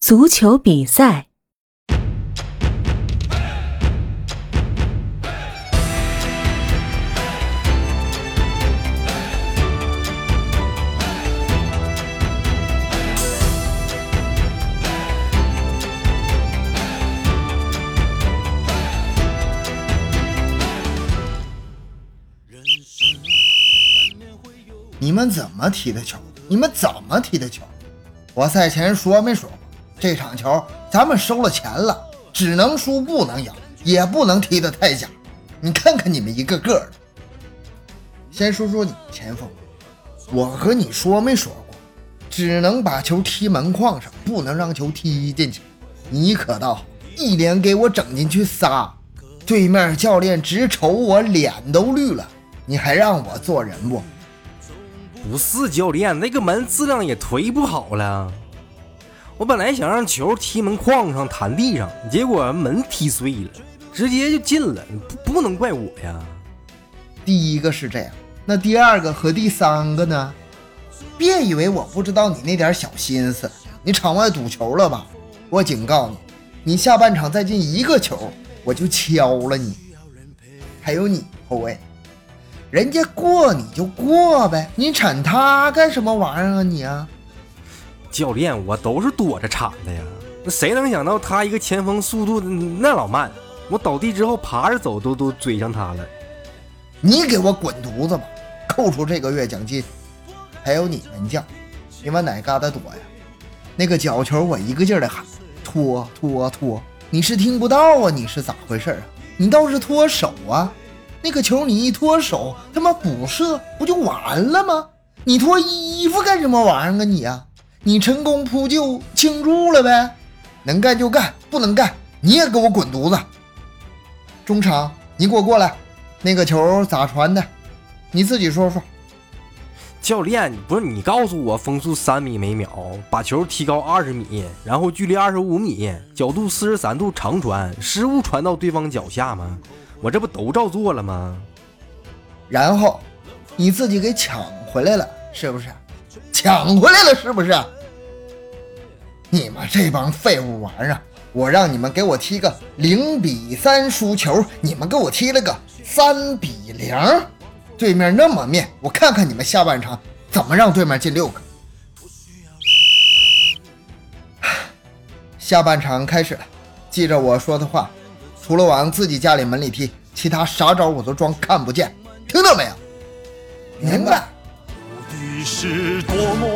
足球比赛。你们怎么踢的球？你们怎么踢的球？我赛前说没说？这场球咱们收了钱了，只能输不能赢，也不能踢得太假。你看看你们一个个的。先说说你前锋，我和你说没说过？只能把球踢门框上，不能让球踢进去。你可倒好，一连给我整进去仨，对面教练直瞅我脸都绿了。你还让我做人不？不是教练，那个门质量也忒不好了。我本来想让球踢门框上弹地上，结果门踢碎了，直接就进了。不不能怪我呀。第一个是这样，那第二个和第三个呢？别以为我不知道你那点小心思。你场外赌球了吧？我警告你，你下半场再进一个球，我就敲了你。还有你后卫。人家过你就过呗，你铲他干什么玩意儿啊你啊！教练，我都是躲着铲的呀。那谁能想到他一个前锋速度那老慢，我倒地之后爬着走都都追上他了。你给我滚犊子吧，扣除这个月奖金。还有你门将，你往哪嘎达躲呀？那个角球我一个劲儿的喊拖拖拖，你是听不到啊？你是咋回事啊？你倒是脱手啊！那个球你一脱手，他妈补射不就完了吗？你脱衣服干什么玩意儿啊你啊！你成功扑救庆祝了呗？能干就干，不能干你也给我滚犊子！中场，你给我过来，那个球咋传的？你自己说说。教练，不是你告诉我风速三米每秒，把球提高二十米，然后距离二十五米，角度四十三度长传，失误传到对方脚下吗？我这不都照做了吗？然后你自己给抢回来了，是不是？抢回来了，是不是？你们这帮废物玩意儿，我让你们给我踢个零比三输球，你们给我踢了个三比零，对面那么面，我看看你们下半场怎么让对面进六个。下半场开始了，记着我说的话。除了往自己家里门里踢，其他啥招我都装看不见，听到没有？明白。是多么